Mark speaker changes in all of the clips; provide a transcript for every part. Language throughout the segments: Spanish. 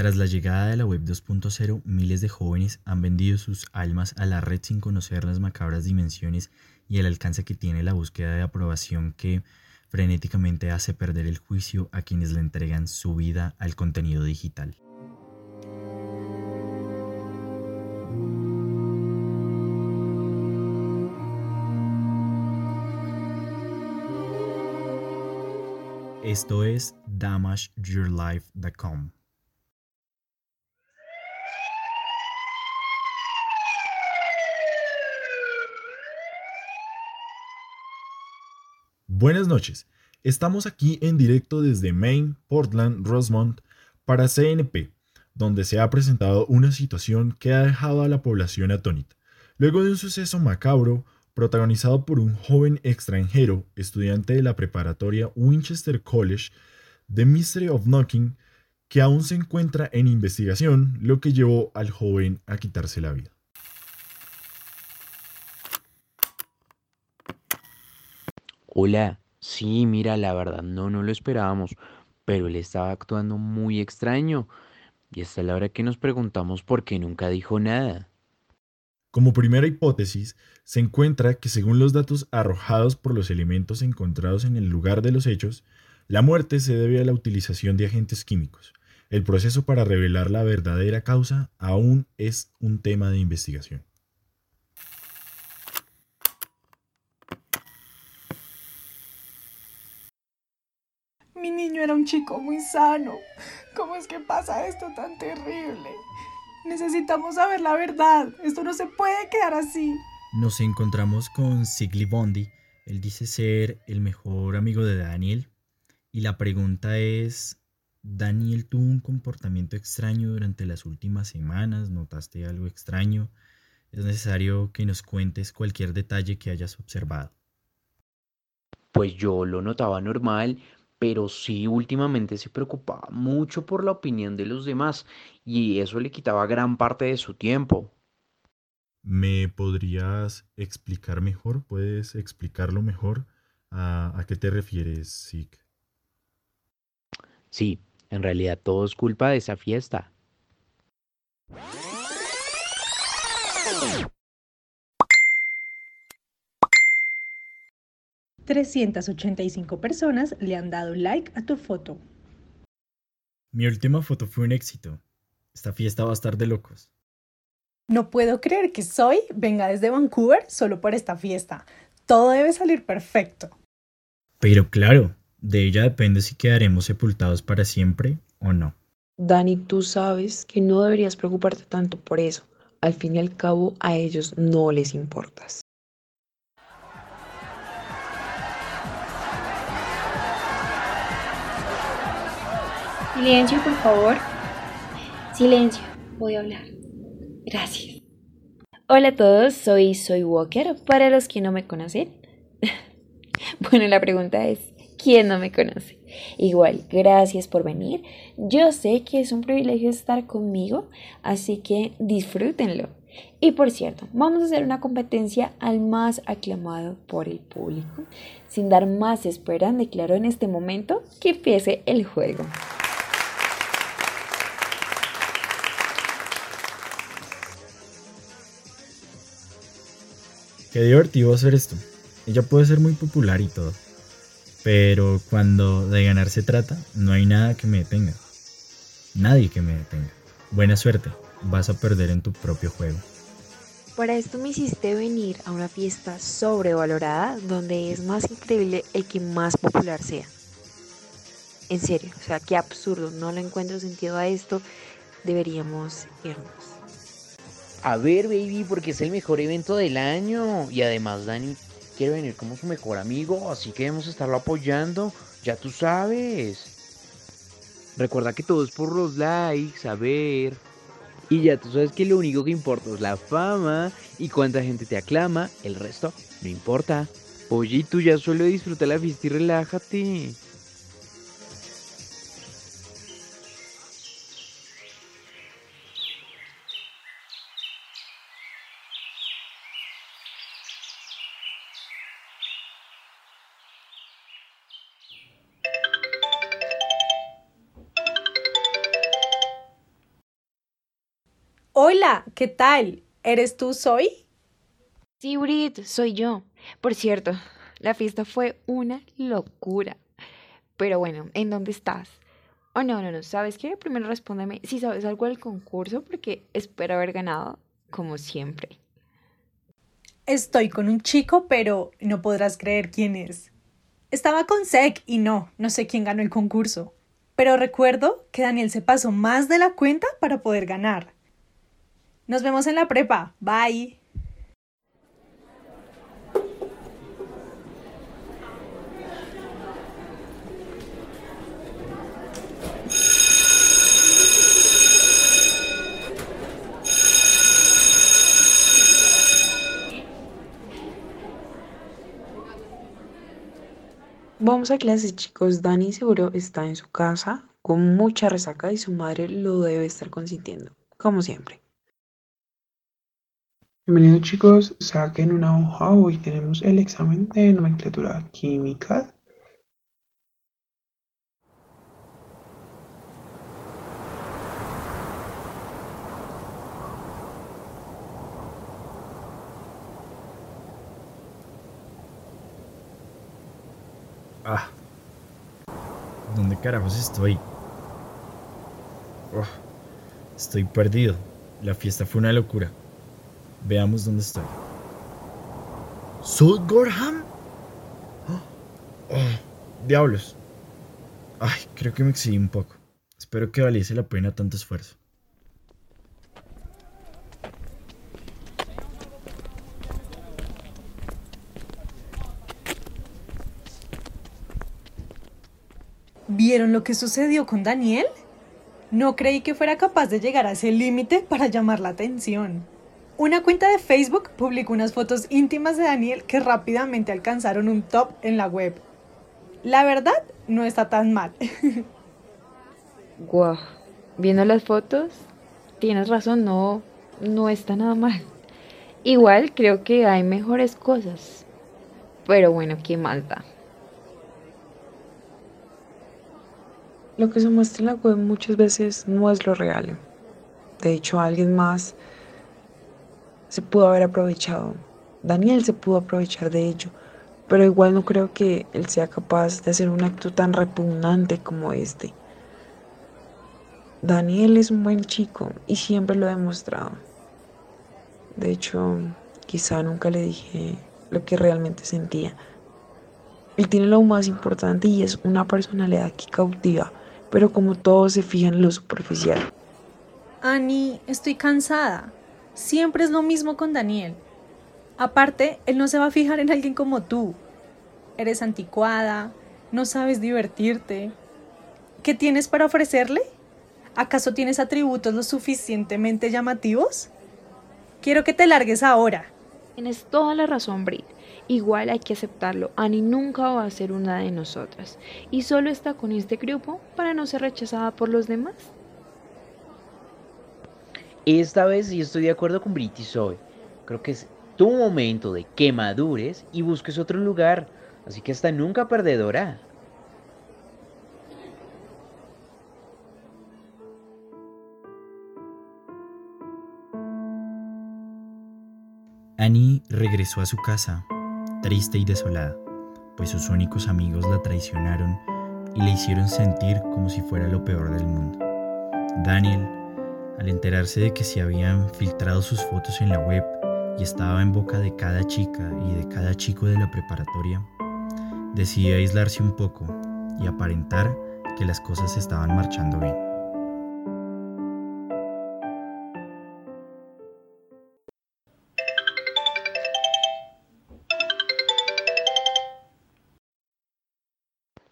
Speaker 1: Tras la llegada de la Web 2.0, miles de jóvenes han vendido sus almas a la red sin conocer las macabras dimensiones y el alcance que tiene la búsqueda de aprobación que frenéticamente hace perder el juicio a quienes le entregan su vida al contenido digital. Esto es damageyourlife.com.
Speaker 2: Buenas noches. Estamos aquí en directo desde Maine, Portland, Rosemont para CNP, donde se ha presentado una situación que ha dejado a la población atónita. Luego de un suceso macabro protagonizado por un joven extranjero, estudiante de la preparatoria Winchester College, The Mystery of Knocking, que aún se encuentra en investigación, lo que llevó al joven a quitarse la vida.
Speaker 3: Hola, sí, mira, la verdad, no, no lo esperábamos, pero él estaba actuando muy extraño. Y hasta la hora que nos preguntamos por qué nunca dijo nada.
Speaker 2: Como primera hipótesis, se encuentra que según los datos arrojados por los elementos encontrados en el lugar de los hechos, la muerte se debe a la utilización de agentes químicos. El proceso para revelar la verdadera causa aún es un tema de investigación.
Speaker 4: Era un chico muy sano. ¿Cómo es que pasa esto tan terrible? Necesitamos saber la verdad. Esto no se puede quedar así.
Speaker 1: Nos encontramos con Sigli Bondi. Él dice ser el mejor amigo de Daniel. Y la pregunta es, ¿Daniel tuvo un comportamiento extraño durante las últimas semanas? ¿Notaste algo extraño? Es necesario que nos cuentes cualquier detalle que hayas observado.
Speaker 3: Pues yo lo notaba normal, pero sí últimamente se preocupaba mucho por la opinión de los demás y eso le quitaba gran parte de su tiempo.
Speaker 2: ¿Me podrías explicar mejor? ¿Puedes explicarlo mejor? ¿A, a qué te refieres, Sig?
Speaker 3: Sí, en realidad todo es culpa de esa fiesta.
Speaker 4: 385 personas le han dado like a tu foto.
Speaker 1: Mi última foto fue un éxito. Esta fiesta va a estar de locos.
Speaker 4: No puedo creer que Soy venga desde Vancouver solo por esta fiesta. Todo debe salir perfecto.
Speaker 1: Pero claro, de ella depende si quedaremos sepultados para siempre o no.
Speaker 5: Dani, tú sabes que no deberías preocuparte tanto por eso. Al fin y al cabo, a ellos no les importas.
Speaker 6: Silencio, por favor. Silencio, voy a hablar. Gracias. Hola a todos, soy Soy Walker. Para los que no me conocen, bueno, la pregunta es, ¿quién no me conoce? Igual, gracias por venir. Yo sé que es un privilegio estar conmigo, así que disfrútenlo. Y por cierto, vamos a hacer una competencia al más aclamado por el público. Sin dar más espera, declaro en este momento que empiece el juego.
Speaker 1: Qué divertido hacer esto. Ella puede ser muy popular y todo. Pero cuando de ganar se trata, no hay nada que me detenga. Nadie que me detenga. Buena suerte. Vas a perder en tu propio juego.
Speaker 5: Para esto me hiciste venir a una fiesta sobrevalorada donde es más increíble el que más popular sea. En serio, o sea, qué absurdo, no le encuentro sentido a esto, deberíamos irnos.
Speaker 3: A ver, baby, porque es el mejor evento del año. Y además, Dani quiere venir como su mejor amigo, así que debemos estarlo apoyando. Ya tú sabes. Recuerda que todo es por los likes, a ver. Y ya tú sabes que lo único que importa es la fama y cuánta gente te aclama, el resto no importa. Oye, tú ya solo disfruta la fiesta y relájate.
Speaker 4: Hola, ¿qué tal? ¿Eres tú, Soy?
Speaker 6: Sí, Brit, soy yo. Por cierto, la fiesta fue una locura. Pero bueno, ¿en dónde estás? Oh, no, no, no, ¿sabes qué? Primero respóndeme si sabes algo del concurso, porque espero haber ganado, como siempre.
Speaker 4: Estoy con un chico, pero no podrás creer quién es. Estaba con Sek y no, no sé quién ganó el concurso. Pero recuerdo que Daniel se pasó más de la cuenta para poder ganar. Nos vemos en la prepa. Bye.
Speaker 5: Vamos a clase, chicos. Dani seguro está en su casa con mucha resaca y su madre lo debe estar consintiendo, como siempre.
Speaker 7: Bienvenidos chicos, saquen una hoja. Hoy tenemos el examen de nomenclatura química.
Speaker 1: Ah. ¿Dónde carajos estoy? Oh, estoy perdido. La fiesta fue una locura. Veamos dónde estoy. ¿Sud Gorham? Oh, oh, diablos. Ay, creo que me excedí un poco. Espero que valiese la pena tanto esfuerzo.
Speaker 4: ¿Vieron lo que sucedió con Daniel? No creí que fuera capaz de llegar a ese límite para llamar la atención. Una cuenta de Facebook publicó unas fotos íntimas de Daniel que rápidamente alcanzaron un top en la web. La verdad, no está tan mal.
Speaker 6: Guau, viendo las fotos, tienes razón, no, no está nada mal. Igual creo que hay mejores cosas. Pero bueno, qué malta.
Speaker 5: Lo que se muestra en la web muchas veces no es lo real. De hecho, alguien más se pudo haber aprovechado. Daniel se pudo aprovechar de ello, pero igual no creo que él sea capaz de hacer un acto tan repugnante como este. Daniel es un buen chico y siempre lo ha demostrado. De hecho, quizá nunca le dije lo que realmente sentía. Él tiene lo más importante y es una personalidad que cautiva pero como todos se fijan en lo superficial.
Speaker 4: Annie, estoy cansada. Siempre es lo mismo con Daniel. Aparte, él no se va a fijar en alguien como tú. Eres anticuada, no sabes divertirte. ¿Qué tienes para ofrecerle? ¿Acaso tienes atributos lo suficientemente llamativos? Quiero que te largues ahora.
Speaker 6: Tienes toda la razón, Brit. Igual hay que aceptarlo. Annie nunca va a ser una de nosotras. Y solo está con este grupo para no ser rechazada por los demás.
Speaker 3: Esta vez sí estoy de acuerdo con Brit y Zoe. Creo que es tu momento de que madures y busques otro lugar. Así que hasta nunca perdedora.
Speaker 1: Annie regresó a su casa triste y desolada, pues sus únicos amigos la traicionaron y le hicieron sentir como si fuera lo peor del mundo. Daniel, al enterarse de que se habían filtrado sus fotos en la web y estaba en boca de cada chica y de cada chico de la preparatoria, decidió aislarse un poco y aparentar que las cosas estaban marchando bien.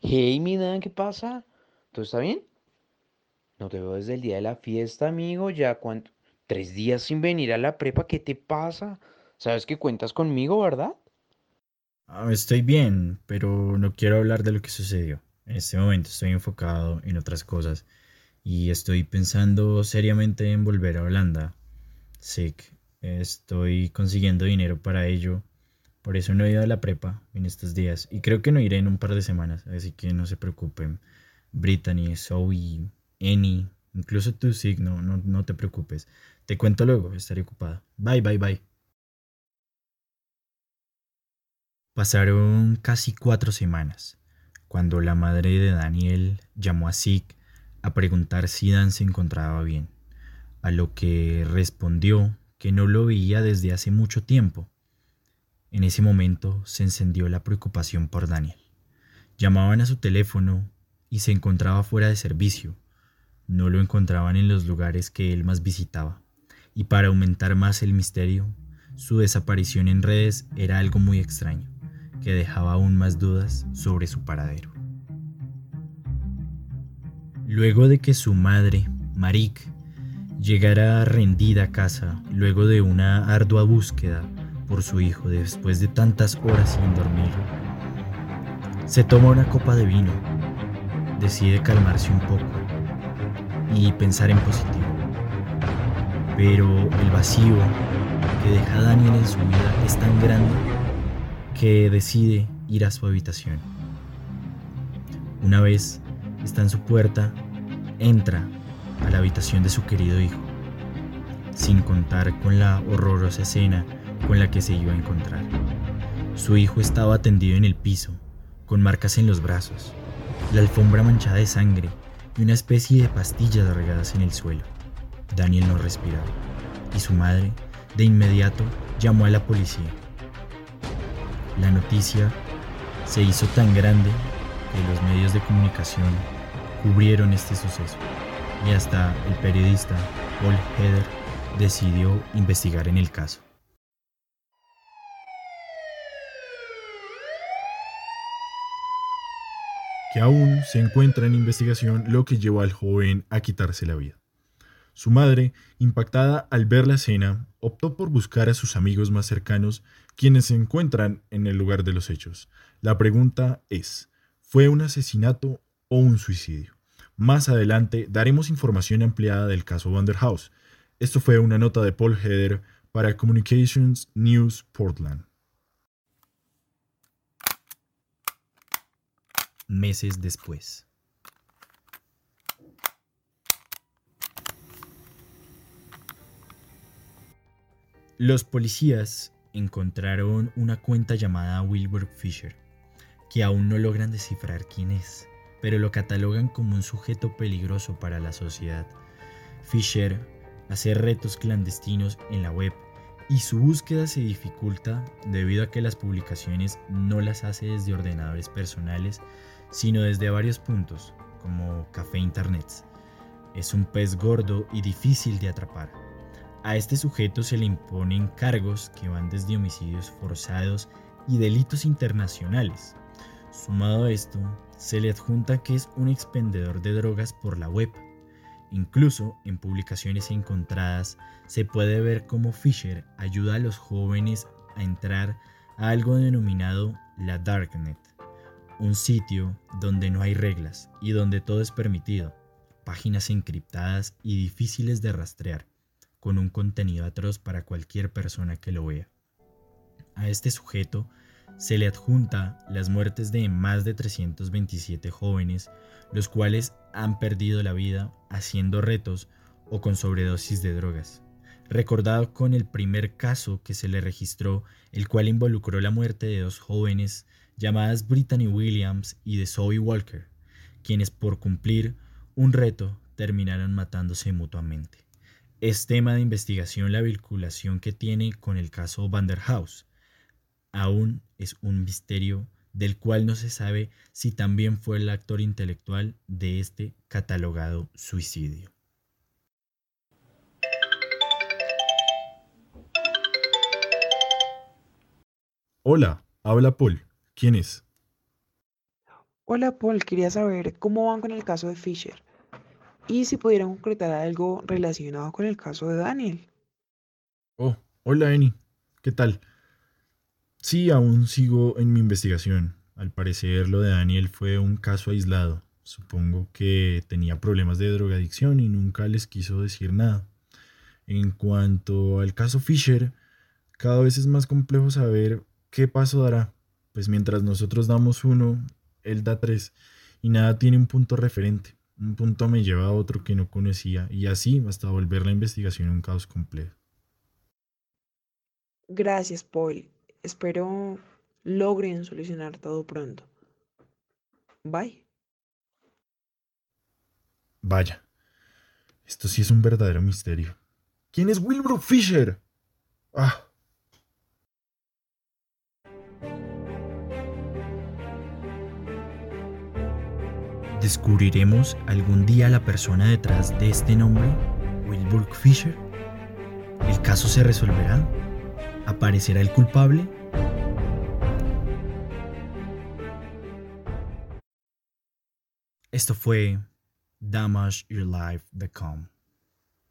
Speaker 3: Hey, mi ¿qué pasa? ¿Todo está bien? No te veo desde el día de la fiesta, amigo. Ya cuánto. Tres días sin venir a la prepa, ¿qué te pasa? Sabes que cuentas conmigo, ¿verdad?
Speaker 1: Ah, estoy bien, pero no quiero hablar de lo que sucedió. En este momento estoy enfocado en otras cosas y estoy pensando seriamente en volver a Holanda. Sí, estoy consiguiendo dinero para ello por eso no he ido a la prepa en estos días y creo que no iré en un par de semanas, así que no se preocupen. Brittany, Zoe, Annie, Incluso tu signo, no, no te preocupes. Te cuento luego, estaré ocupado. Bye, bye, bye. Pasaron casi cuatro semanas cuando la madre de Daniel llamó a Zeke a preguntar si Dan se encontraba bien, a lo que respondió que no lo veía desde hace mucho tiempo. En ese momento se encendió la preocupación por Daniel. Llamaban a su teléfono y se encontraba fuera de servicio. No lo encontraban en los lugares que él más visitaba. Y para aumentar más el misterio, su desaparición en redes era algo muy extraño que dejaba aún más dudas sobre su paradero. Luego de que su madre, Marik, llegara rendida a casa luego de una ardua búsqueda por su hijo después de tantas horas sin dormir, se toma una copa de vino, decide calmarse un poco y pensar en positivo. Pero el vacío que deja Daniel en su vida es tan grande que decide ir a su habitación. Una vez está en su puerta, entra a la habitación de su querido hijo, sin contar con la horrorosa escena con la que se iba a encontrar. Su hijo estaba tendido en el piso, con marcas en los brazos, la alfombra manchada de sangre y una especie de pastillas regadas en el suelo. Daniel no respiraba y su madre, de inmediato, llamó a la policía. La noticia se hizo tan grande que los medios de comunicación cubrieron este suceso y hasta el periodista Paul Heder decidió investigar en el caso.
Speaker 2: Aún se encuentra en investigación lo que llevó al joven a quitarse la vida. Su madre, impactada al ver la escena, optó por buscar a sus amigos más cercanos quienes se encuentran en el lugar de los hechos. La pregunta es, ¿fue un asesinato o un suicidio? Más adelante daremos información ampliada del caso Vanderhouse. Esto fue una nota de Paul Heder para Communications News Portland.
Speaker 1: Meses después. Los policías encontraron una cuenta llamada Wilbur Fisher, que aún no logran descifrar quién es, pero lo catalogan como un sujeto peligroso para la sociedad. Fisher hace retos clandestinos en la web y su búsqueda se dificulta debido a que las publicaciones no las hace desde ordenadores personales, sino desde varios puntos, como café internet. Es un pez gordo y difícil de atrapar. A este sujeto se le imponen cargos que van desde homicidios forzados y delitos internacionales. Sumado a esto, se le adjunta que es un expendedor de drogas por la web. Incluso en publicaciones encontradas se puede ver cómo Fisher ayuda a los jóvenes a entrar a algo denominado la Darknet, un sitio donde no hay reglas y donde todo es permitido, páginas encriptadas y difíciles de rastrear con un contenido atroz para cualquier persona que lo vea. A este sujeto se le adjunta las muertes de más de 327 jóvenes, los cuales han perdido la vida haciendo retos o con sobredosis de drogas. Recordado con el primer caso que se le registró, el cual involucró la muerte de dos jóvenes llamadas Brittany Williams y de Zoe Walker, quienes por cumplir un reto terminaron matándose mutuamente. Es tema de investigación la vinculación que tiene con el caso Vanderhouse. Aún es un misterio del cual no se sabe si también fue el actor intelectual de este catalogado suicidio.
Speaker 2: Hola, habla Paul. ¿Quién es?
Speaker 5: Hola Paul, quería saber cómo van con el caso de Fisher y si pudieran concretar algo relacionado con el caso de Daniel.
Speaker 2: Oh, hola Eni, ¿qué tal? Sí, aún sigo en mi investigación. Al parecer lo de Daniel fue un caso aislado. Supongo que tenía problemas de drogadicción y nunca les quiso decir nada. En cuanto al caso Fisher, cada vez es más complejo saber qué paso dará, pues mientras nosotros damos uno, él da tres y nada tiene un punto referente. Un punto me lleva a otro que no conocía y así hasta volver la investigación un caos complejo.
Speaker 5: Gracias, Paul. Espero logren solucionar todo pronto. Bye.
Speaker 2: Vaya, esto sí es un verdadero misterio. ¿Quién es Wilbur Fisher? Ah.
Speaker 1: ¿Descubriremos algún día la persona detrás de este nombre, Wilbur Fisher? ¿El caso se resolverá? ¿Aparecerá el culpable? Esto fue damageyourlife.com.